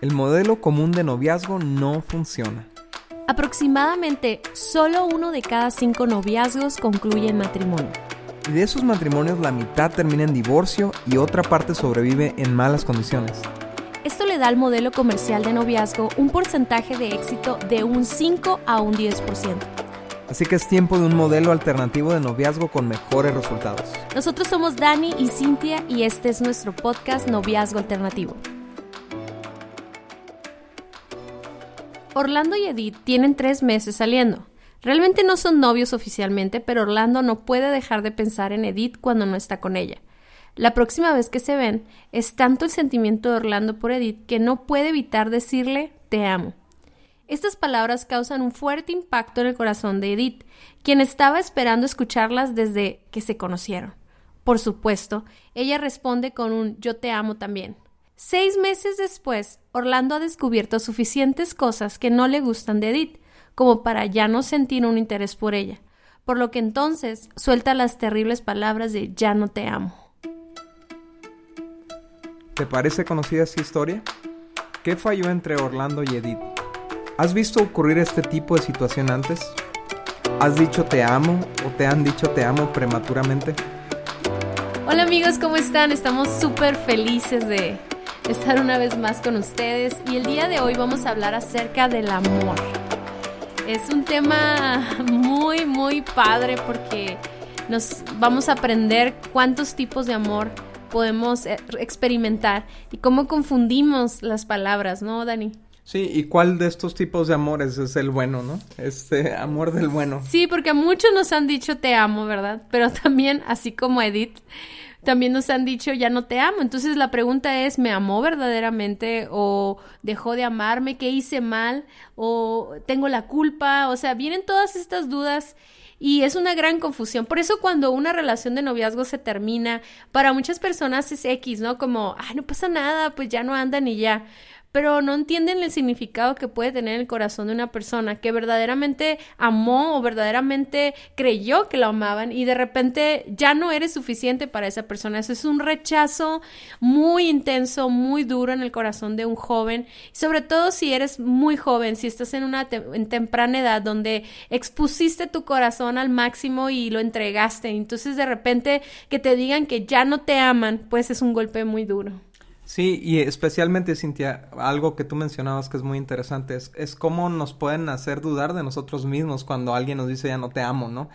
El modelo común de noviazgo no funciona. Aproximadamente solo uno de cada cinco noviazgos concluye en matrimonio. Y de esos matrimonios la mitad termina en divorcio y otra parte sobrevive en malas condiciones. Esto le da al modelo comercial de noviazgo un porcentaje de éxito de un 5 a un 10%. Así que es tiempo de un modelo alternativo de noviazgo con mejores resultados. Nosotros somos Dani y Cintia y este es nuestro podcast Noviazgo Alternativo. Orlando y Edith tienen tres meses saliendo. Realmente no son novios oficialmente, pero Orlando no puede dejar de pensar en Edith cuando no está con ella. La próxima vez que se ven, es tanto el sentimiento de Orlando por Edith que no puede evitar decirle te amo. Estas palabras causan un fuerte impacto en el corazón de Edith, quien estaba esperando escucharlas desde que se conocieron. Por supuesto, ella responde con un yo te amo también. Seis meses después, Orlando ha descubierto suficientes cosas que no le gustan de Edith, como para ya no sentir un interés por ella, por lo que entonces suelta las terribles palabras de ya no te amo. ¿Te parece conocida esta historia? ¿Qué falló entre Orlando y Edith? ¿Has visto ocurrir este tipo de situación antes? ¿Has dicho te amo o te han dicho te amo prematuramente? Hola amigos, ¿cómo están? Estamos súper felices de estar una vez más con ustedes y el día de hoy vamos a hablar acerca del amor. Es un tema muy, muy padre porque nos vamos a aprender cuántos tipos de amor podemos eh, experimentar y cómo confundimos las palabras, ¿no, Dani? Sí, ¿y cuál de estos tipos de amores es el bueno, no? Este amor del bueno. Sí, porque muchos nos han dicho te amo, ¿verdad? Pero también, así como Edith, también nos han dicho ya no te amo. Entonces la pregunta es, ¿me amó verdaderamente o dejó de amarme? ¿Qué hice mal? ¿O tengo la culpa? O sea, vienen todas estas dudas y es una gran confusión. Por eso cuando una relación de noviazgo se termina, para muchas personas es X, ¿no? Como, ay, no pasa nada, pues ya no andan y ya pero no entienden el significado que puede tener el corazón de una persona que verdaderamente amó o verdaderamente creyó que lo amaban y de repente ya no eres suficiente para esa persona. Eso es un rechazo muy intenso, muy duro en el corazón de un joven, sobre todo si eres muy joven, si estás en una en temprana edad donde expusiste tu corazón al máximo y lo entregaste. Entonces de repente que te digan que ya no te aman, pues es un golpe muy duro. Sí, y especialmente, Cintia, algo que tú mencionabas que es muy interesante, es, es cómo nos pueden hacer dudar de nosotros mismos cuando alguien nos dice ya no te amo, ¿no?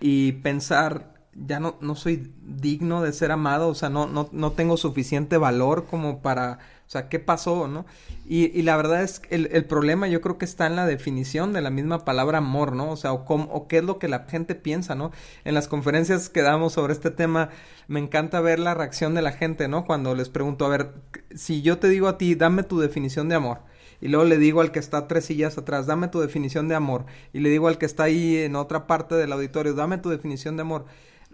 Y pensar, ya no, no soy digno de ser amado, o sea, no, no, no tengo suficiente valor como para o sea, ¿qué pasó, no? Y, y la verdad es que el, el, problema yo creo que está en la definición de la misma palabra amor, ¿no? O sea, o, cómo, o qué es lo que la gente piensa, ¿no? En las conferencias que damos sobre este tema, me encanta ver la reacción de la gente, ¿no? Cuando les pregunto, a ver, si yo te digo a ti, dame tu definición de amor. Y luego le digo al que está tres sillas atrás, dame tu definición de amor. Y le digo al que está ahí en otra parte del auditorio, dame tu definición de amor.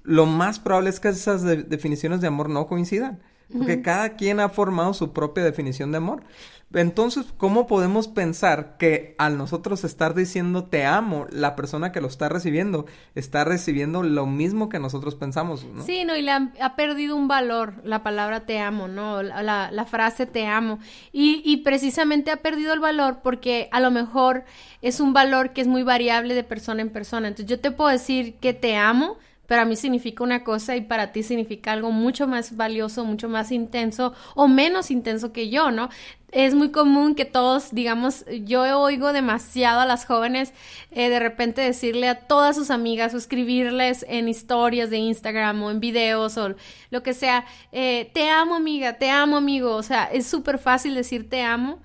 Lo más probable es que esas de definiciones de amor no coincidan. Porque cada quien ha formado su propia definición de amor. Entonces, ¿cómo podemos pensar que al nosotros estar diciendo te amo, la persona que lo está recibiendo está recibiendo lo mismo que nosotros pensamos? ¿no? Sí, no, y le ha, ha, perdido un valor la palabra te amo, ¿no? La, la frase te amo. Y, y precisamente ha perdido el valor porque a lo mejor es un valor que es muy variable de persona en persona. Entonces, yo te puedo decir que te amo para mí significa una cosa y para ti significa algo mucho más valioso, mucho más intenso o menos intenso que yo, ¿no? Es muy común que todos, digamos, yo oigo demasiado a las jóvenes eh, de repente decirle a todas sus amigas o escribirles en historias de Instagram o en videos o lo que sea, eh, te amo amiga, te amo amigo, o sea, es súper fácil decir te amo,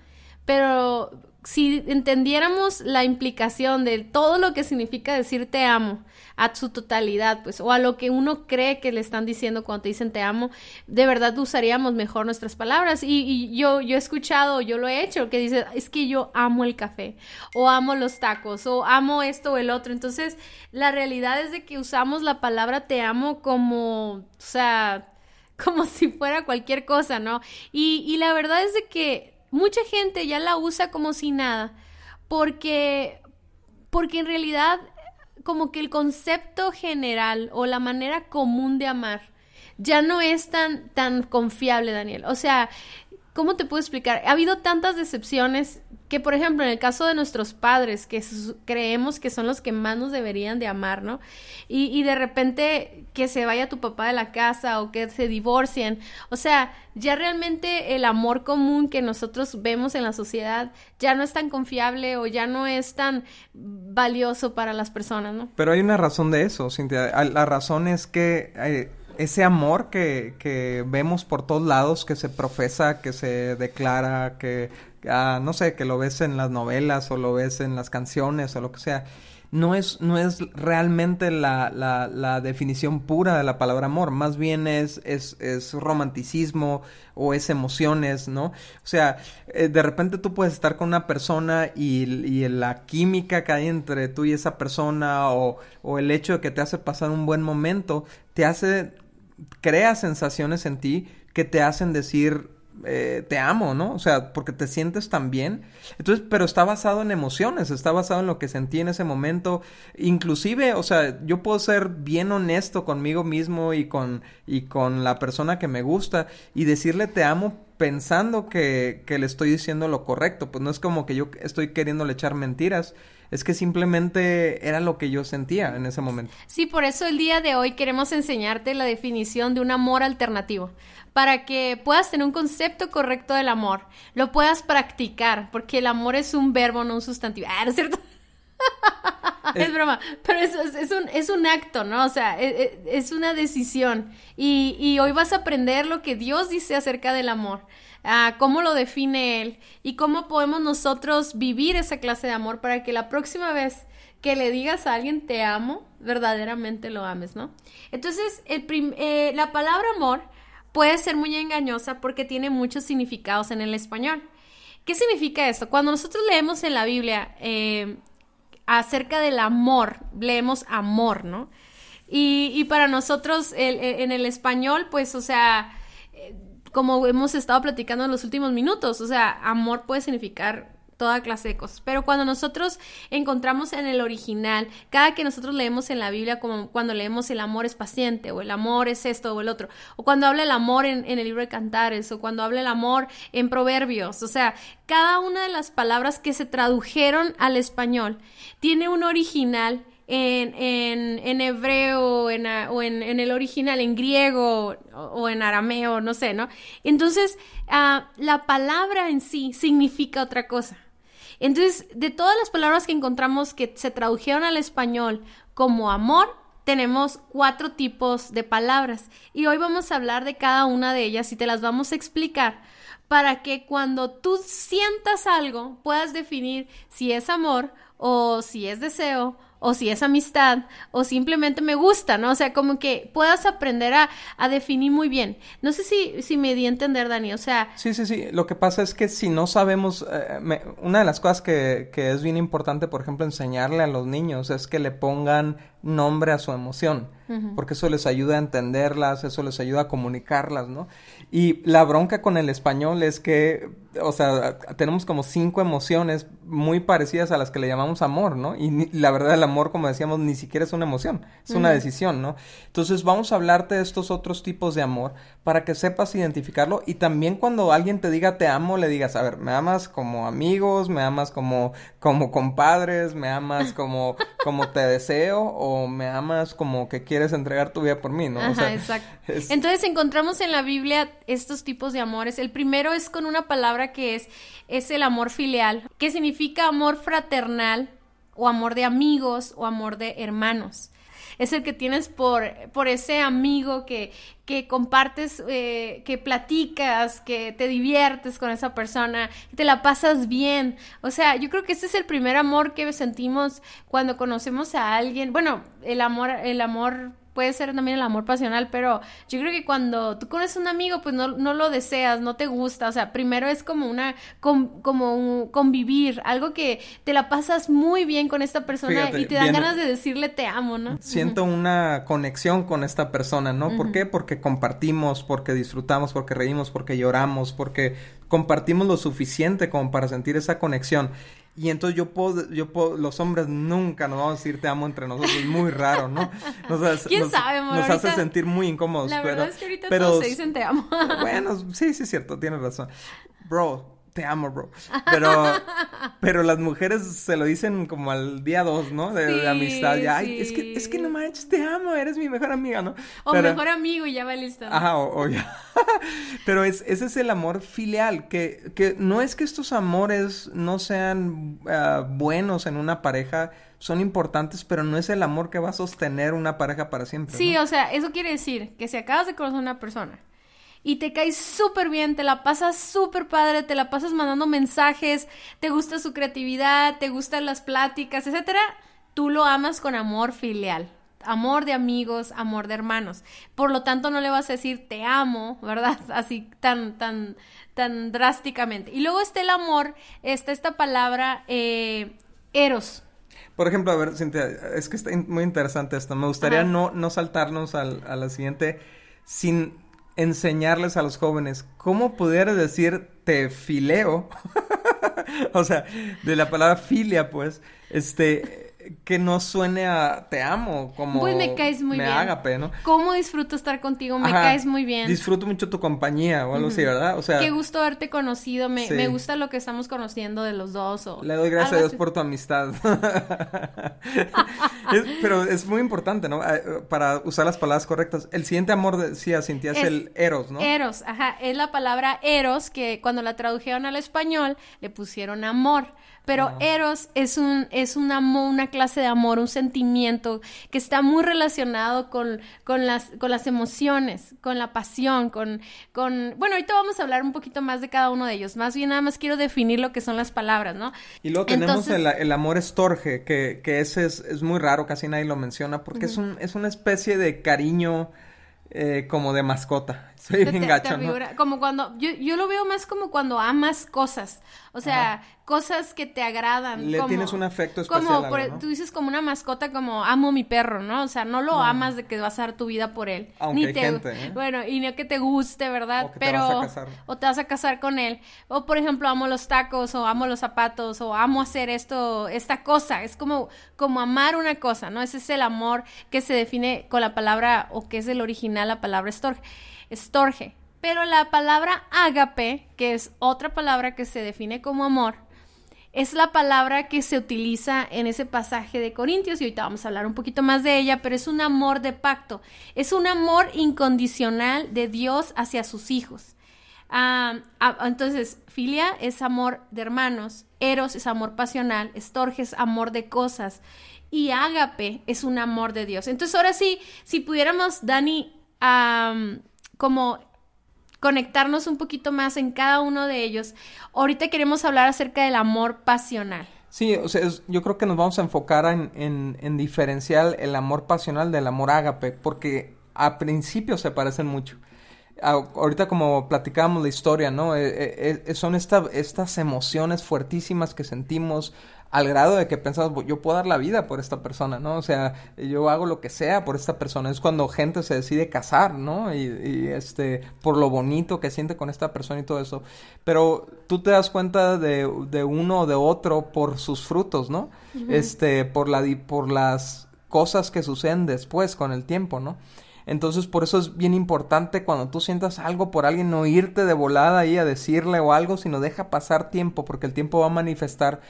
pero si entendiéramos la implicación de todo lo que significa decir te amo a su totalidad, pues, o a lo que uno cree que le están diciendo cuando te dicen te amo, de verdad usaríamos mejor nuestras palabras. Y, yo, yo he escuchado, yo lo he hecho, que dice, es que yo amo el café, o amo los tacos, o amo esto o el otro. Entonces, la realidad es de que usamos la palabra te amo como, o sea, como si fuera cualquier cosa, ¿no? Y, y la verdad es de que mucha gente ya la usa como si nada, porque, porque en realidad como que el concepto general o la manera común de amar ya no es tan, tan confiable, Daniel. O sea, ¿cómo te puedo explicar? Ha habido tantas decepciones que, por ejemplo, en el caso de nuestros padres, que creemos que son los que más nos deberían de amar, ¿no? Y, y, de repente que se vaya tu papá de la casa o que se divorcien. O sea, ya realmente el amor común que nosotros vemos en la sociedad ya no es tan confiable o ya no es tan valioso para las personas, ¿no? Pero hay una razón de eso, Cintia. La razón es que... Eh, ese amor que, que vemos por todos lados, que se profesa, que se declara, que, ah, no sé, que lo ves en las novelas o lo ves en las canciones o lo que sea, no es, no es realmente la, la, definición pura de la palabra amor, más bien es, es, es romanticismo o es emociones, ¿no? O sea, eh, de repente tú puedes estar con una persona y, y, la química que hay entre tú y esa persona o, o el hecho de que te hace pasar un buen momento, te hace crea sensaciones en ti que te hacen decir eh, te amo, ¿no? O sea, porque te sientes tan bien. Entonces, pero está basado en emociones, está basado en lo que sentí en ese momento. Inclusive, o sea, yo puedo ser bien honesto conmigo mismo y con, y con la persona que me gusta y decirle te amo pensando que, que le estoy diciendo lo correcto. Pues no es como que yo estoy queriéndole echar mentiras, es que simplemente era lo que yo sentía en ese momento. Sí, por eso el día de hoy queremos enseñarte la definición de un amor alternativo, para que puedas tener un concepto correcto del amor, lo puedas practicar, porque el amor es un verbo, no un sustantivo. Ah, ¿no es cierto? es broma, pero es, es, un, es un acto, ¿no? O sea, es, e, es una decisión. Y, y hoy vas a aprender lo que Dios dice acerca del amor cómo lo define él y cómo podemos nosotros vivir esa clase de amor para que la próxima vez que le digas a alguien te amo, verdaderamente lo ames, ¿no? Entonces, el eh, la palabra amor puede ser muy engañosa porque tiene muchos significados en el español. ¿Qué significa esto? Cuando nosotros leemos en la Biblia eh, acerca del amor, leemos amor, ¿no? Y, y para nosotros en el español, pues, o sea, como hemos estado platicando en los últimos minutos, o sea, amor puede significar toda clase de cosas. Pero cuando nosotros encontramos en el original, cada que nosotros leemos en la Biblia, como cuando leemos el amor es paciente, o el amor es esto o el otro, o cuando habla el amor en, el libro de Cantares, o cuando habla el amor en Proverbios, o sea, cada una de las palabras que se tradujeron al español tiene un original en, en, en hebreo en, o en, en, el original, en griego o, en arameo, no sé, ¿no? Entonces, ah, la palabra en sí significa otra cosa. Entonces, de todas las palabras que encontramos que se tradujeron al español como amor, tenemos cuatro tipos de palabras. Y hoy vamos a hablar de cada una de ellas y te las vamos a explicar para que cuando tú sientas algo puedas definir si es amor o si es deseo o si es amistad, o simplemente me gusta, ¿no? O sea, como que puedas aprender a, definir muy bien. No sé si, si me di a entender, Dani, o sea... Sí, sí, sí. Lo que pasa es que si no sabemos, eh, una de las cosas que, que es bien importante, por ejemplo, enseñarle a los niños es que le pongan nombre a su emoción, porque eso les ayuda a entenderlas, eso les ayuda a comunicarlas, ¿no? Y la bronca con el español es que, o sea, tenemos como cinco emociones muy parecidas a las que le llamamos amor, ¿no? Y la verdad el amor, como decíamos, ni siquiera es una emoción, es una decisión, ¿no? Entonces vamos a hablarte de estos otros tipos de amor para que sepas identificarlo y también cuando alguien te diga te amo, le digas, a ver, me amas como amigos, me amas como, como compadres, me amas como, como te deseo o me amas como que quieres entregar tu vida por mí, ¿no? Ajá, exacto. Entonces encontramos en la Biblia estos tipos de amores. El primero es con una palabra que es, es el amor filial, que significa amor fraternal o amor de amigos o amor de hermanos es el que tienes por, por ese amigo que, que compartes, eh, que platicas, que te diviertes con esa persona, que te la pasas bien. O sea, yo creo que ese es el primer amor que sentimos cuando conocemos a alguien. Bueno, el amor, el amor puede ser también el amor pasional, pero yo creo que cuando tú conoces a un amigo, pues no, no lo deseas, no te gusta, o sea, primero es como una, como un convivir, algo que te la pasas muy bien con esta persona y te dan ganas de decirle te amo, ¿no? Siento una conexión con esta persona, ¿no? ¿Por qué? Porque compartimos, porque disfrutamos, porque reímos, porque lloramos, porque compartimos lo suficiente como para sentir esa conexión. Y entonces yo puedo, yo puedo, los hombres nunca nos vamos a decir te amo entre nosotros, es muy raro, ¿no? Nos, ¿Quién sabe, amor? Nos hace sentir muy incómodos. La verdad es que ahorita todos se dicen te amo. Bueno, sí, sí es cierto, tienes razón. Bro, te amo, bro. Pero, pero las mujeres se lo dicen como al día dos, ¿no? De, amistad. Ya, Ay, es que, es que no manches, te amo, eres mi mejor amiga, ¿no? O mejor amigo y ya va listo. Ajá, o, ya. pero es, ese es el amor filial, que, que no es que estos amores no sean ah, buenos en una pareja, son importantes, pero no es el amor que va a sostener una pareja para siempre. Sí, o sea, eso quiere decir que si acabas de conocer a una persona y te caes súper bien, te la pasas súper padre, te la pasas mandando mensajes, te gusta su creatividad, te gustan las pláticas, etcétera, tú lo amas con amor filial. Amor de amigos, amor de hermanos. Por lo tanto, no le vas a decir te amo, ¿verdad? Así tan, tan, tan drásticamente. Y luego está el amor, está esta palabra eh, eros. Por ejemplo, a ver, Cintia, es que está muy interesante esto. Me gustaría no, no saltarnos al, a la siguiente sin enseñarles a los jóvenes cómo poder decir te fileo, o sea, de la palabra filia, pues, este, que no suene a te amo, como pues me caes muy me bien. ¿no? ¿Cómo disfruto estar contigo? Me caes muy bien. Disfruto mucho tu compañía o algo así, ¿verdad? O sea, qué gusto haberte conocido, me, me gusta lo que estamos conociendo de los dos o Le doy gracias a Dios por tu amistad. pero es muy importante, ¿no? Ah, para usar las palabras correctas. El siguiente amor decía Cintia es, el eros, ¿no? Eros, ajá, es la palabra eros que cuando la tradujeron al español le pusieron amor. Pero Eros es un, es un amor, una clase de amor, un sentimiento que está muy relacionado con, con, las, con las emociones, con la pasión, con, con... Bueno, ahorita vamos a hablar un poquito más de cada uno de ellos. Más bien nada más quiero definir lo que son las palabras, ¿no? Y luego tenemos el, el, amor estorge, que, que ese es, es, muy raro, casi nadie lo menciona, porque es, un, es una especie de cariño eh, como de mascota. Soy bien gacho, ¿no? Como cuando, yo, yo lo veo más como cuando amas cosas. O sea, cosas que te agradan. Le tienes un afecto especial. Como, e, tú dices como una mascota, como amo mi perro, ¿no? O sea, no lo amas de que vas a dar tu vida por él. Aunque ni hay te, gente, ¿eh? Bueno, y no que te guste, ¿verdad? O que Pero, te vas a casar. O te vas a casar con él. O, por ejemplo, amo los tacos, o amo los zapatos, o amo hacer esto, esta cosa. Es como, como amar una cosa, ¿no? Ese es el amor que se define con la palabra, o que es el original, la palabra estorge. Estorge. Pero la palabra ágape, que es otra palabra que se define como amor, es la palabra que se utiliza en ese pasaje de Corintios y ahorita vamos a hablar un poquito más de ella, pero es un amor de pacto, es un amor incondicional de Dios hacia sus hijos. Ah, ah, entonces, filia es amor de hermanos, eros es amor pasional, estorge es amor de cosas y ágape es un amor de Dios. Entonces, ahora sí, si pudiéramos, Dani, como conectarnos un poquito más en cada uno de ellos. Ahorita queremos hablar acerca del amor pasional. Sí, o sea, yo creo que nos vamos a enfocar en, en, diferenciar el amor pasional del amor ágape, porque a principio se parecen mucho. ahorita como platicábamos la historia, ¿no? Eh, eh, eh, son estas emociones fuertísimas que sentimos al grado de que pensamos, yo puedo dar la vida por esta persona, ¿no? O sea, yo hago lo que sea por esta persona. Es cuando gente se decide casar, ¿no? Y, este, por lo bonito que siente con esta persona y todo eso. Pero tú te das cuenta de, de uno o de otro por sus frutos, ¿no? Este, por la, por las cosas que suceden después con el tiempo, ¿no? Entonces, por eso es bien importante cuando tú sientas algo por alguien, no irte de volada ahí a decirle o algo, sino deja pasar tiempo, porque el tiempo va a manifestar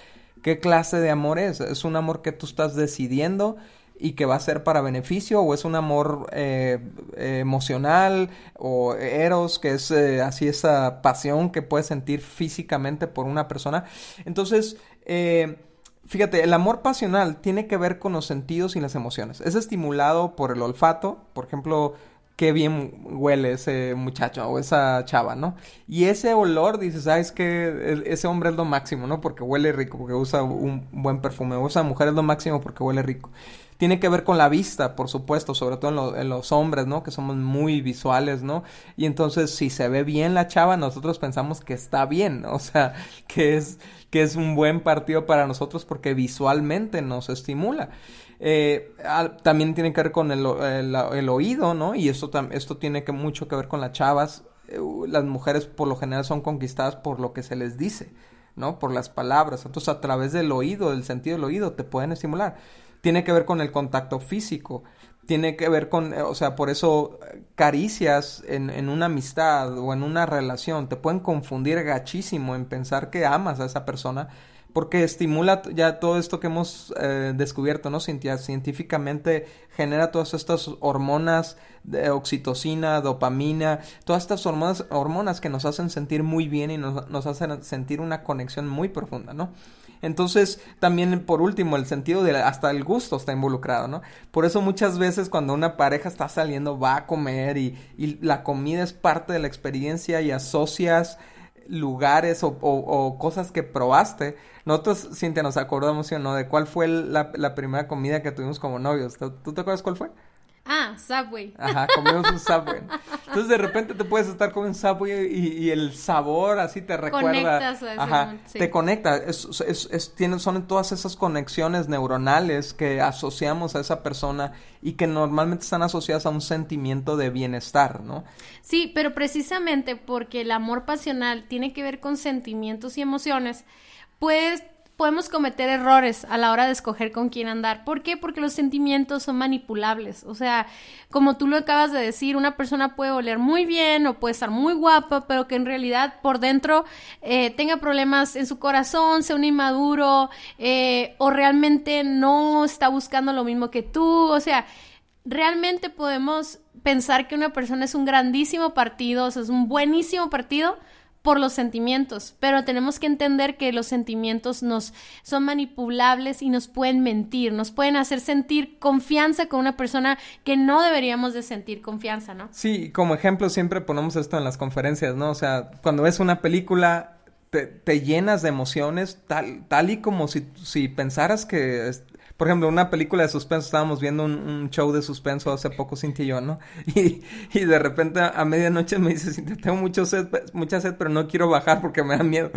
¿Qué clase de amor es? ¿Es un amor que tú estás decidiendo y que va a ser para beneficio o es un amor eh, emocional o eros que es eh, así esa pasión que puedes sentir físicamente por una persona entonces eh, fíjate el amor pasional tiene que ver con los sentidos y las emociones. Es estimulado por el olfato. Por ejemplo qué bien huele ese muchacho o esa chava, ¿no? Y ese olor, dices, sabes que ese hombre es lo máximo, ¿no? Porque huele rico, porque usa un buen perfume, o esa mujer es lo máximo porque huele rico. Tiene que ver con la vista, por supuesto, sobre todo en, los hombres, ¿no? Que somos muy visuales, ¿no? Y entonces, si se ve bien la chava, nosotros pensamos que está bien, o sea, que es, que es un buen partido para nosotros porque visualmente nos estimula. Eh, también tiene que ver con el, oído, ¿no? Y esto, esto tiene que mucho que ver con las chavas. Eh, las mujeres por lo general son conquistadas por lo que se les dice, ¿no? Por las palabras. Entonces, a través del oído, del sentido del oído, te pueden estimular. Tiene que ver con el contacto físico. Tiene que ver con, eh, o sea, por eso caricias en, una amistad o en una relación te pueden confundir gachísimo en pensar que amas a esa persona porque estimula ya todo esto que hemos eh, descubierto, ¿no? Científicamente genera todas estas hormonas de oxitocina, dopamina, todas estas hormonas, hormonas que nos hacen sentir muy bien y nos, nos hacen sentir una conexión muy profunda, ¿no? Entonces, también por último, el sentido de hasta el gusto está involucrado, ¿no? Por eso muchas veces cuando una pareja está saliendo va a comer y, y la comida es parte de la experiencia y asocias lugares o, cosas que probaste. Nosotros, Cintia, nos acordamos, ¿no? De cuál fue la, la primera comida que tuvimos como novios. ¿Tú te acuerdas cuál fue? Ah, Subway. Ajá, comimos un Subway. Entonces de repente te puedes estar con un Subway y, el sabor así te recuerda. Conectas a Ajá, te conecta. Es, es, es, tienen, son todas esas conexiones neuronales que asociamos a esa persona y que normalmente están asociadas a un sentimiento de bienestar, ¿no? Sí, pero precisamente porque el amor pasional tiene que ver con sentimientos y emociones, pues podemos cometer errores a la hora de escoger con quién andar. ¿Por qué? Porque los sentimientos son manipulables. O sea, como tú lo acabas de decir, una persona puede oler muy bien o puede estar muy guapa, pero que en realidad por dentro eh, tenga problemas en su corazón, sea un inmaduro eh, o realmente no está buscando lo mismo que tú. O sea, realmente podemos pensar que una persona es un grandísimo partido, o sea, es un buenísimo partido, por los sentimientos, pero tenemos que entender que los sentimientos nos son manipulables y nos pueden mentir, nos pueden hacer sentir confianza con una persona que no deberíamos de sentir confianza, ¿no? Sí, como ejemplo siempre ponemos esto en las conferencias, ¿no? O sea, cuando ves una película te, te llenas de emociones tal, tal y como si, si pensaras que por ejemplo, una película de suspenso, estábamos viendo un, show de suspenso hace poco, Cintia y yo, ¿no? Y, y de repente a, medianoche me dice, Cintia, tengo mucho sed, mucha sed, pero no quiero bajar porque me da miedo.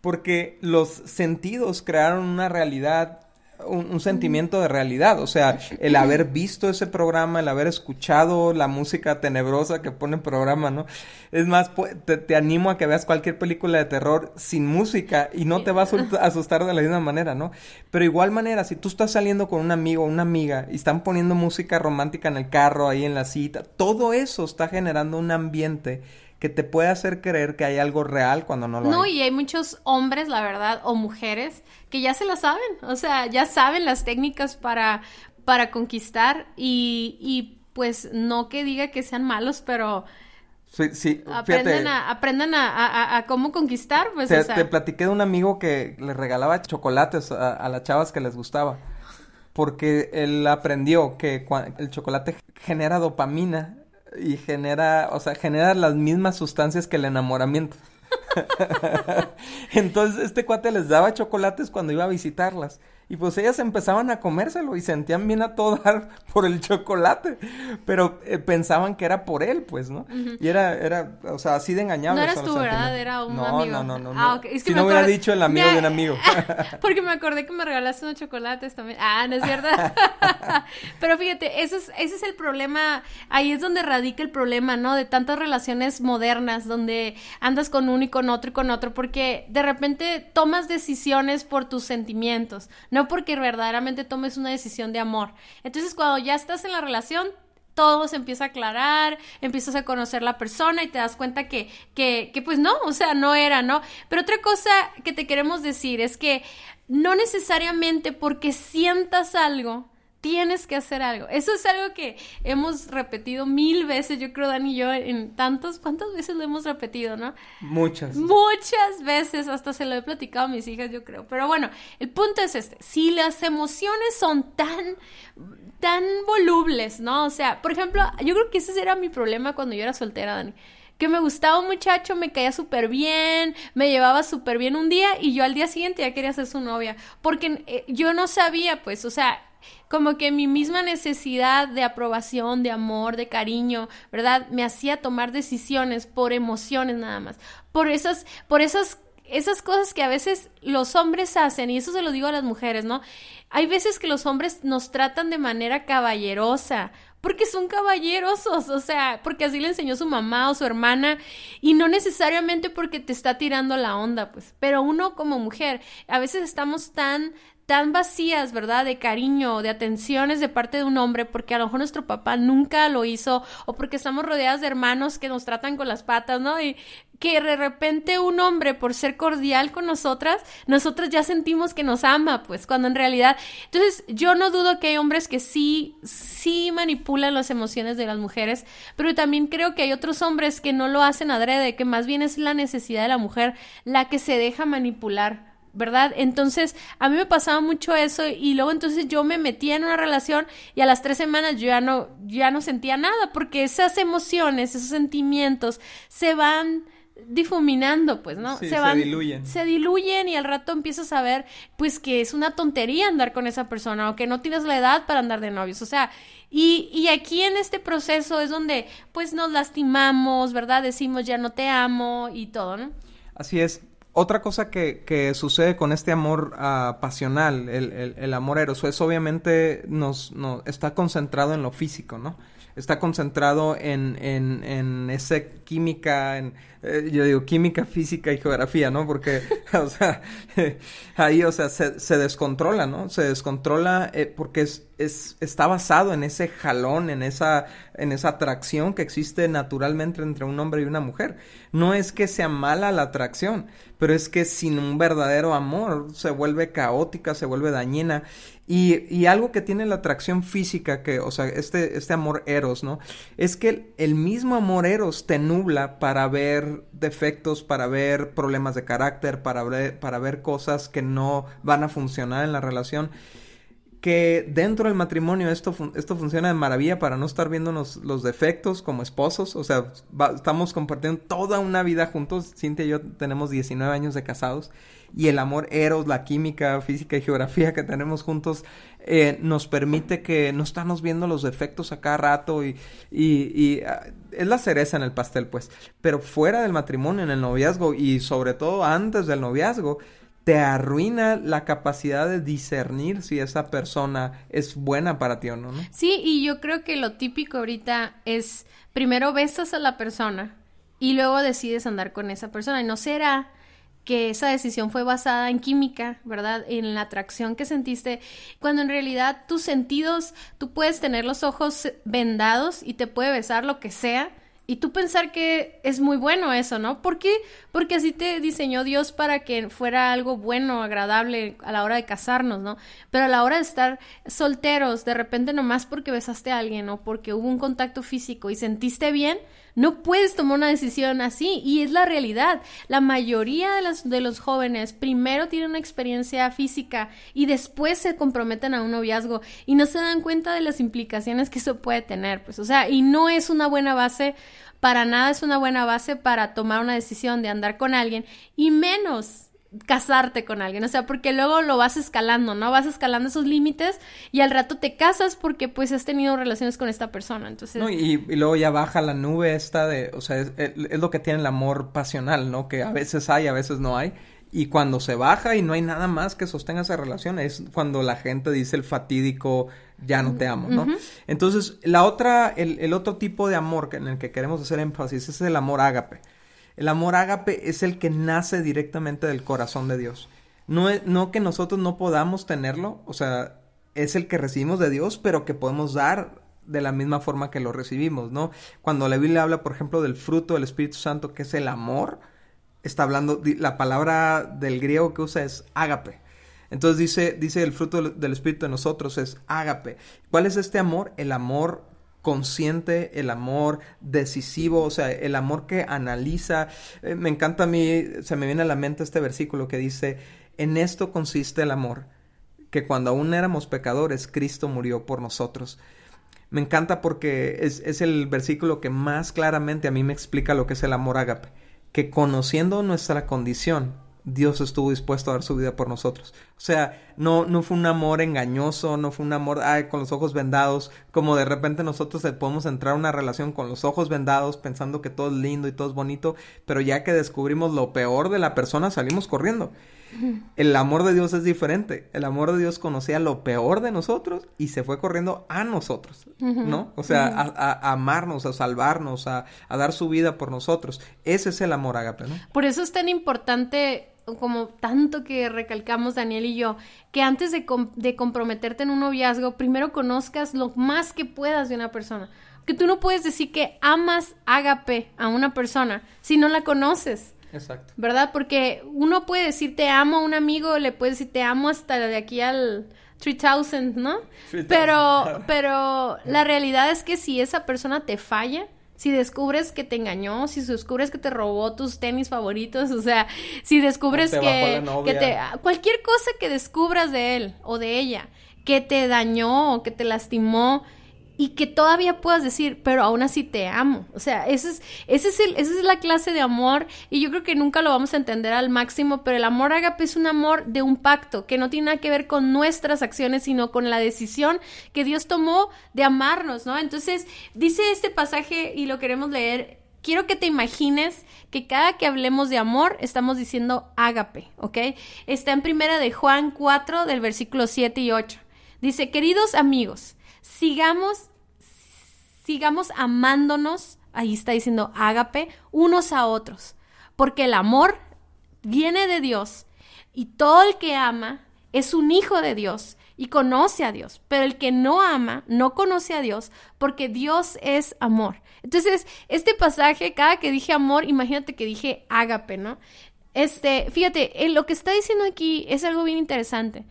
Porque los sentidos crearon una realidad un, sentimiento de realidad, o sea, el haber visto ese programa, el haber escuchado la música tenebrosa que pone el programa, ¿no? Es más, te, animo a que veas cualquier película de terror sin música y no te vas a asustar de la misma manera, ¿no? Pero igual manera, si tú estás saliendo con un amigo o una amiga y están poniendo música romántica en el carro, ahí en la cita, todo eso está generando un ambiente que te puede hacer creer que hay algo real cuando no lo hay. No, y hay muchos hombres, la verdad, o mujeres que ya se la saben, o sea, ya saben las técnicas para, para conquistar y, y pues no que diga que sean malos, pero... Sí, sí, aprendan, a, aprendan a, a, cómo conquistar, pues, te, te platiqué de un amigo que le regalaba chocolates a, a las chavas que les gustaba porque él aprendió que el chocolate genera dopamina y genera, o sea, genera las mismas sustancias que el enamoramiento. Entonces este cuate les daba chocolates cuando iba a visitarlas. Y pues ellas empezaban a comérselo y sentían bien a todo dar por el chocolate. Pero eh, pensaban que era por él, pues, ¿no? Y era, era, o sea, así de engañable. No eras tú, ¿verdad? Era un amigo. No, no, no, no. Ah, Es que si no hubiera dicho el amigo de un amigo. Porque me acordé que me regalaste unos chocolates también. Ah, no es cierto. Pero fíjate, ese es, ese es el problema. Ahí es donde radica el problema, ¿no? De tantas relaciones modernas, donde andas con uno y con otro y con otro, porque de repente tomas decisiones por tus sentimientos no porque verdaderamente tomes una decisión de amor. Entonces, cuando ya estás en la relación, todo se empieza a aclarar, empiezas a conocer la persona y te das cuenta que, que, que pues no, o sea, no era, ¿no? Pero otra cosa que te queremos decir es que no necesariamente porque sientas algo, tienes que hacer algo. Eso es algo que hemos repetido mil veces, yo creo, Dani y yo, en tantos, ¿cuántas veces lo hemos repetido, no? Muchas. Muchas veces, hasta se lo he platicado a mis hijas, yo creo. Pero bueno, el punto es este, si las emociones son tan, tan volubles, ¿no? O sea, por ejemplo, yo creo que ese era mi problema cuando yo era soltera, Dani que me gustaba un muchacho, me caía súper bien, me llevaba súper bien un día y yo al día siguiente ya quería ser su novia, porque eh, yo no sabía, pues, o sea, como que mi misma necesidad de aprobación, de amor, de cariño, ¿verdad? Me hacía tomar decisiones por emociones nada más, por esas, por esas esas cosas que a veces los hombres hacen, y eso se lo digo a las mujeres, ¿no? Hay veces que los hombres nos tratan de manera caballerosa, porque son caballerosos, o sea, porque así le enseñó su mamá o su hermana y no necesariamente porque te está tirando la onda, pues, pero uno como mujer, a veces estamos tan tan vacías, ¿verdad? De cariño, de atenciones de parte de un hombre, porque a lo mejor nuestro papá nunca lo hizo, o porque estamos rodeadas de hermanos que nos tratan con las patas, ¿no? Y que de repente un hombre, por ser cordial con nosotras, nosotras ya sentimos que nos ama, pues, cuando en realidad. Entonces, yo no dudo que hay hombres que sí, sí manipulan las emociones de las mujeres, pero también creo que hay otros hombres que no lo hacen adrede, que más bien es la necesidad de la mujer la que se deja manipular ¿verdad? Entonces, a mí me pasaba mucho eso y luego entonces yo me metía en una relación y a las tres semanas yo ya no, ya no sentía nada porque esas emociones, esos sentimientos se van difuminando, pues, ¿no? se, van, se diluyen. Se diluyen y al rato empiezas a ver, pues, que es una tontería andar con esa persona o que no tienes la edad para andar de novios. O sea, y, y aquí en este proceso es donde, pues, nos lastimamos, ¿verdad? Decimos ya no te amo y todo, ¿no? Así es otra cosa que, sucede con este amor uh, pasional, el, amor eros, es obviamente nos, está concentrado en lo físico, ¿no? Está concentrado en, en, en esa química, en, eh, yo digo química, física y geografía, ¿no? Porque, o sea, ahí, o sea, se, se, descontrola, ¿no? Se descontrola eh, porque es, es, está basado en ese jalón, en esa, en esa atracción que existe naturalmente entre un hombre y una mujer. No es que sea mala la atracción, pero es que sin un verdadero amor se vuelve caótica, se vuelve dañina. Y, y algo que tiene la atracción física, que, o sea, este, este amor eros, ¿no? Es que el mismo amor eros te nubla para ver defectos, para ver problemas de carácter, para ver, para ver cosas que no van a funcionar en la relación que dentro del matrimonio esto, esto funciona de maravilla para no estar viéndonos los defectos como esposos. O sea, estamos compartiendo toda una vida juntos. Cintia y yo tenemos 19 años de casados. Y el amor eros, la química, física y geografía que tenemos juntos eh, nos permite que no estamos viendo los defectos a cada rato. Y, y, ah, es la cereza en el pastel, pues. Pero fuera del matrimonio, en el noviazgo y sobre todo antes del noviazgo te arruina la capacidad de discernir si esa persona es buena para ti o no. Sí, y yo creo que lo típico ahorita es primero besas a la persona y luego decides andar con esa persona. Y no será que esa decisión fue basada en química, ¿verdad? En la atracción que sentiste, cuando en realidad tus sentidos, tú puedes tener los ojos vendados y te puede besar lo que sea, y tú pensar que es muy bueno eso, ¿no? ¿Por qué? Porque así te diseñó Dios para que fuera algo bueno, agradable a la hora de casarnos, ¿no? Pero a la hora de estar solteros, de repente nomás porque besaste a alguien o porque hubo un contacto físico y sentiste bien, no puedes tomar una decisión así y es la realidad. La mayoría de, los jóvenes primero tienen una experiencia física y después se comprometen a un noviazgo y no se dan cuenta de las implicaciones que eso puede tener. Pues, o sea, y no es una buena base, para nada es una buena base para tomar una decisión de andar con alguien y menos casarte con alguien, o sea, porque luego lo vas escalando, ¿no? Vas escalando esos límites y al rato te casas porque pues has tenido relaciones con esta persona, entonces... No, y, luego ya baja la nube esta de, o sea, es, es, lo que tiene el amor pasional, ¿no? Que a veces hay, a veces no hay. Y cuando se baja y no hay nada más que sostenga esa relación, es cuando la gente dice el fatídico, ya no te amo, ¿no? Entonces, la otra, el, el otro tipo de amor en el que queremos hacer énfasis es el amor ágape. El amor ágape es el que nace directamente del corazón de Dios. No, es, no que nosotros no podamos tenerlo, o sea, es el que recibimos de Dios, pero que podemos dar de la misma forma que lo recibimos, ¿no? Cuando la Biblia habla, por ejemplo, del fruto del Espíritu Santo, que es el amor, está hablando, la palabra del griego que usa es ágape. Entonces dice, dice el fruto del Espíritu de nosotros es ágape. ¿Cuál es este amor? El amor consciente, el amor decisivo, o sea, el amor que analiza. Eh, me encanta a mí, se me viene a la mente este versículo que dice, en esto consiste el amor, que cuando aún éramos pecadores, Cristo murió por nosotros. Me encanta porque es, es el versículo que más claramente a mí me explica lo que es el amor ágape, que conociendo nuestra condición, Dios estuvo dispuesto a dar su vida por nosotros. O sea, no, no fue un amor engañoso, no fue un amor ay, con los ojos vendados, como de repente nosotros podemos entrar a una relación con los ojos vendados pensando que todo es lindo y todo es bonito, pero ya que descubrimos lo peor de la persona salimos corriendo. El amor de Dios es diferente. El amor de Dios conocía lo peor de nosotros y se fue corriendo a nosotros, ¿no? O sea, a, amarnos, a salvarnos, a, a, dar su vida por nosotros. Ese es el amor ágape, ¿no? Por eso es tan importante como tanto que recalcamos Daniel y yo, que antes de, de comprometerte en un noviazgo, primero conozcas lo más que puedas de una persona que tú no puedes decir que amas ágape a una persona si no la conoces. Exacto. ¿Verdad? Porque uno puede decir te amo a un amigo, le puede decir te amo hasta de aquí al 3000, ¿no? Pero, pero la realidad es que si esa persona te falla, si descubres que te engañó, si descubres que te robó tus tenis favoritos, o sea, si descubres que, que te cualquier cosa que descubras de él o de ella que te dañó o que te lastimó, y que todavía puedas decir, pero aún así te amo. O sea, ese es, ese es el, esa es la clase de amor y yo creo que nunca lo vamos a entender al máximo, pero el amor agape es un amor de un pacto que no tiene nada que ver con nuestras acciones, sino con la decisión que Dios tomó de amarnos, ¿no? Entonces, dice este pasaje y lo queremos leer. Quiero que te imagines que cada que hablemos de amor estamos diciendo ágape, ¿ok? Está en primera de Juan 4 del versículo 7 y 8. Dice, queridos amigos, sigamos, sigamos amándonos, ahí está diciendo ágape, unos a otros, porque el amor viene de Dios y todo el que ama es un hijo de Dios y conoce a Dios, pero el que no ama no conoce a Dios porque Dios es amor. Entonces, este pasaje, cada que dije amor, imagínate que dije ágape, ¿no? Este, fíjate, lo que está diciendo aquí es algo bien interesante.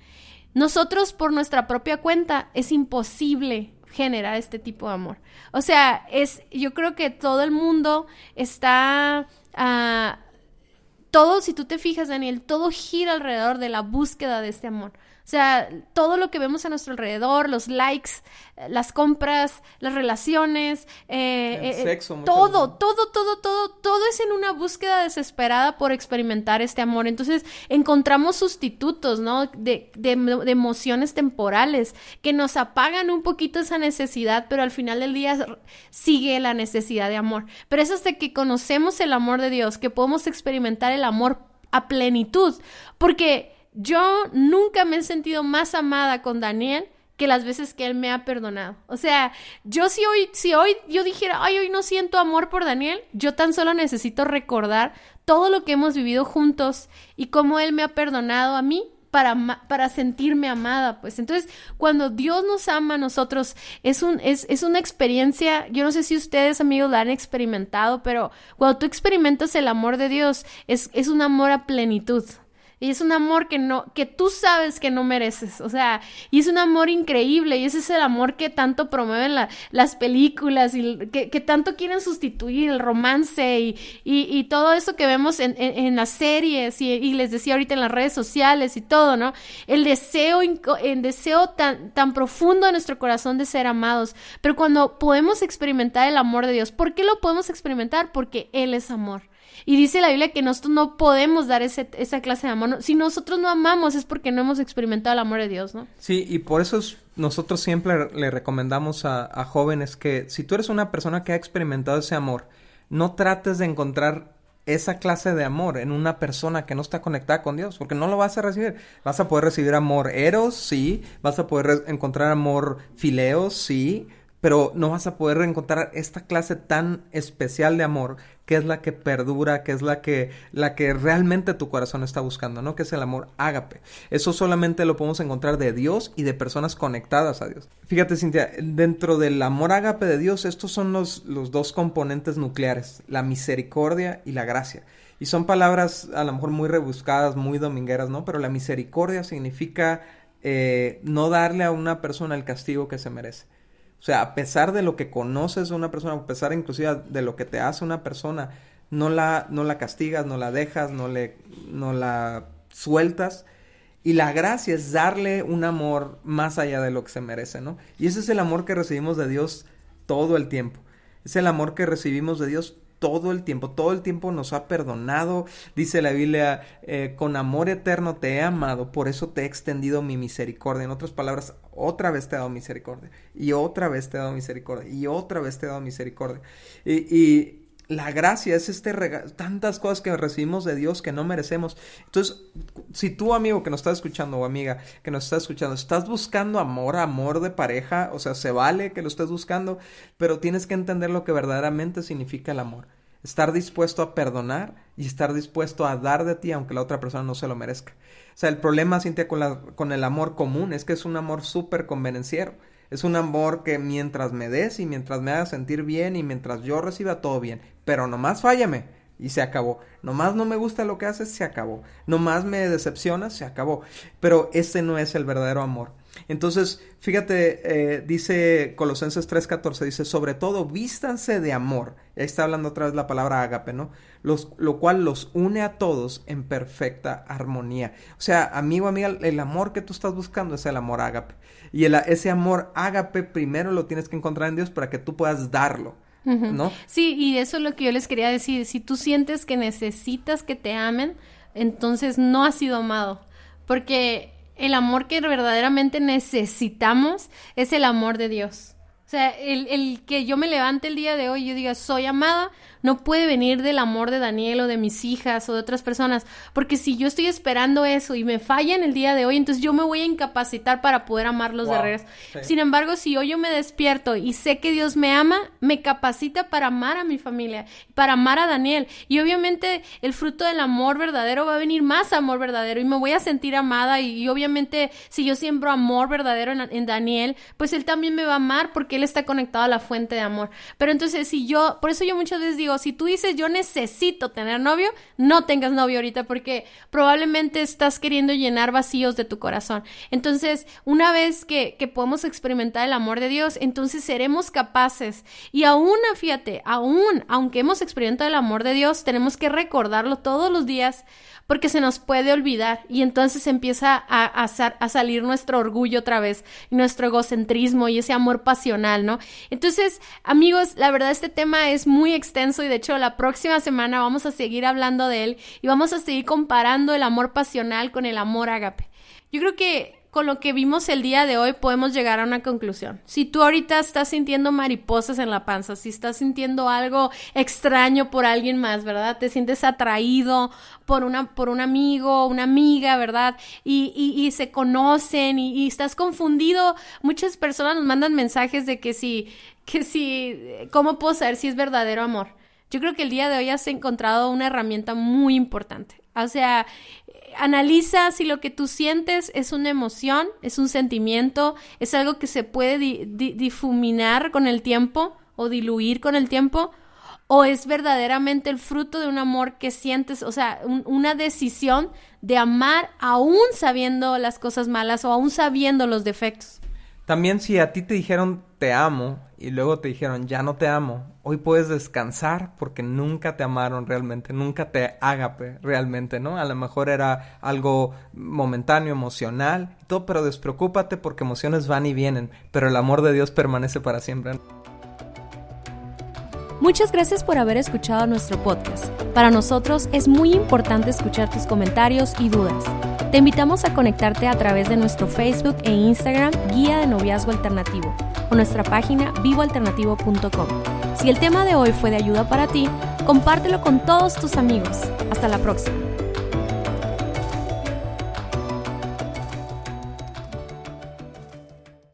Nosotros por nuestra propia cuenta es imposible generar este tipo de amor. O sea, es, yo creo que todo el mundo está, uh, todo, si tú te fijas, Daniel, todo gira alrededor de la búsqueda de este amor. O sea, todo lo que vemos a nuestro alrededor, los likes, eh, las compras, las relaciones, eh, eh, sexo, todo, todo, todo, todo, todo es en una búsqueda desesperada por experimentar este amor. Entonces, encontramos sustitutos, ¿no? De, de, de emociones temporales que nos apagan un poquito esa necesidad, pero al final del día sigue la necesidad de amor. Pero es hasta que conocemos el amor de Dios que podemos experimentar el amor a plenitud, porque yo nunca me he sentido más amada con Daniel que las veces que él me ha perdonado. O sea, yo si hoy, si hoy yo dijera, ay, hoy no siento amor por Daniel, yo tan solo necesito recordar todo lo que hemos vivido juntos y cómo él me ha perdonado a mí para, para sentirme amada, pues. Entonces, cuando Dios nos ama a nosotros, es, un, es, es una experiencia, yo no sé si ustedes, amigos, la han experimentado, pero cuando tú experimentas el amor de Dios, es, es un amor a plenitud. Y es un amor que no, que tú sabes que no mereces. O sea, y es un amor increíble. Y ese es el amor que tanto promueven las películas y que, tanto quieren sustituir el romance y, y, todo eso que vemos en, en, las series y, les decía ahorita en las redes sociales y todo, ¿no? El deseo, el deseo tan, tan profundo de nuestro corazón de ser amados. Pero cuando podemos experimentar el amor de Dios, ¿por qué lo podemos experimentar? Porque Él es amor. Y dice la Biblia que nosotros no podemos dar ese, esa clase de amor. Si nosotros no amamos es porque no hemos experimentado el amor de Dios, ¿no? Sí, y por eso nosotros siempre le recomendamos a, a jóvenes que si tú eres una persona que ha experimentado ese amor, no trates de encontrar esa clase de amor en una persona que no está conectada con Dios, porque no lo vas a recibir. Vas a poder recibir amor eros, sí, vas a poder encontrar amor fileos, sí, pero no vas a poder encontrar esta clase tan especial de amor que es la que perdura, que es la que la que realmente tu corazón está buscando, ¿no? Que es el amor ágape. Eso solamente lo podemos encontrar de Dios y de personas conectadas a Dios. Fíjate, Cintia, dentro del amor ágape de Dios, estos son los, los dos componentes nucleares, la misericordia y la gracia. Y son palabras a lo mejor muy rebuscadas, muy domingueras, ¿no? Pero la misericordia significa eh, no darle a una persona el castigo que se merece. O sea, a pesar de lo que conoces de una persona, a pesar inclusive de lo que te hace una persona, no la, no la castigas, no la dejas, no, le, no la sueltas. Y la gracia es darle un amor más allá de lo que se merece, ¿no? Y ese es el amor que recibimos de Dios todo el tiempo. Es el amor que recibimos de Dios todo el tiempo, todo el tiempo nos ha perdonado. Dice la Biblia, eh, con amor eterno te he amado, por eso te he extendido mi misericordia. En otras palabras, otra vez te he dado misericordia, y otra vez te he dado misericordia, y otra vez te he dado misericordia. Y, la gracia es este regalo, tantas cosas que recibimos de Dios que no merecemos. Entonces, si tú, amigo que nos estás escuchando o amiga que nos estás escuchando, estás buscando amor, amor de pareja, o sea, se vale que lo estés buscando, pero tienes que entender lo que verdaderamente significa el amor. Estar dispuesto a perdonar y estar dispuesto a dar de ti aunque la otra persona no se lo merezca. O sea, el problema, Cintia, con, la, con el amor común es que es un amor súper convenenciero. Es un amor que mientras me des y mientras me haga sentir bien y mientras yo reciba todo bien, pero nomás fállame y se acabó. Nomás no me gusta lo que haces, se acabó. Nomás me decepcionas, se acabó. Pero ese no es el verdadero amor. Entonces, fíjate, eh, dice Colosenses 3:14, dice, sobre todo, vístanse de amor. Ahí está hablando otra vez la palabra ágape, ¿no? Los, lo cual los une a todos en perfecta armonía. O sea, amigo, amiga, el amor que tú estás buscando es el amor ágape. Y el, ese amor ágape primero lo tienes que encontrar en Dios para que tú puedas darlo. ¿No? Sí, y eso es lo que yo les quería decir. Si tú sientes que necesitas que te amen, entonces no has sido amado. Porque el amor que verdaderamente necesitamos es el amor de Dios. O sea, el, el, que yo me levante el día de hoy y yo diga, soy amada, no puede venir del amor de Daniel o de mis hijas o de otras personas, porque si yo estoy esperando eso y me falla en el día de hoy, entonces yo me voy a incapacitar para poder amarlos de regreso. Sin embargo, si hoy yo me despierto y sé que Dios me ama, me capacita para amar a mi familia, para amar a Daniel. Y obviamente el fruto del amor verdadero va a venir más amor verdadero y me voy a sentir amada y, obviamente si yo siembro amor verdadero en, en Daniel, pues él también me va a amar porque él está conectado a la fuente de amor. Pero entonces si yo, por eso yo muchas veces digo, si tú dices yo necesito tener novio, no tengas novio ahorita porque probablemente estás queriendo llenar vacíos de tu corazón. Entonces, una vez que, que podemos experimentar el amor de Dios, entonces seremos capaces. Y aún, fíjate, aún, aunque hemos experimentado el amor de Dios, tenemos que recordarlo todos los días porque se nos puede olvidar y entonces empieza a, a, salir nuestro orgullo otra vez, nuestro egocentrismo y ese amor pasional, ¿no? Entonces, amigos, la verdad este tema es muy extenso y de hecho la próxima semana vamos a seguir hablando de él y vamos a seguir comparando el amor pasional con el amor ágape. Yo creo que con lo que vimos el día de hoy podemos llegar a una conclusión. Si tú ahorita estás sintiendo mariposas en la panza, si estás sintiendo algo extraño por alguien más, ¿verdad? Te sientes atraído por una, por un amigo, una amiga, ¿verdad? Y, y, se conocen y, y, estás confundido. Muchas personas nos mandan mensajes de que si, que si, ¿cómo puedo saber si es verdadero amor? Yo creo que el día de hoy has encontrado una herramienta muy importante. O sea, analiza si lo que tú sientes es una emoción, es un sentimiento, es algo que se puede difuminar con el tiempo o diluir con el tiempo, o es verdaderamente el fruto de un amor que sientes, o sea, una decisión de amar aún sabiendo las cosas malas o aún sabiendo los defectos. También si a ti te dijeron te amo y luego te dijeron ya no te amo, hoy puedes descansar porque nunca te amaron realmente, nunca te agape realmente, ¿no? A lo mejor era algo momentáneo, emocional, todo, pero despreocúpate porque emociones van y vienen, pero el amor de Dios permanece para siempre. Muchas gracias por haber escuchado nuestro podcast. Para nosotros es muy importante escuchar tus comentarios y dudas. Te invitamos a conectarte a través de nuestro Facebook e Instagram Guía de Noviazgo Alternativo nuestra página vivoalternativo.com. Si el tema de hoy fue de ayuda para ti, compártelo con todos tus amigos. Hasta la próxima.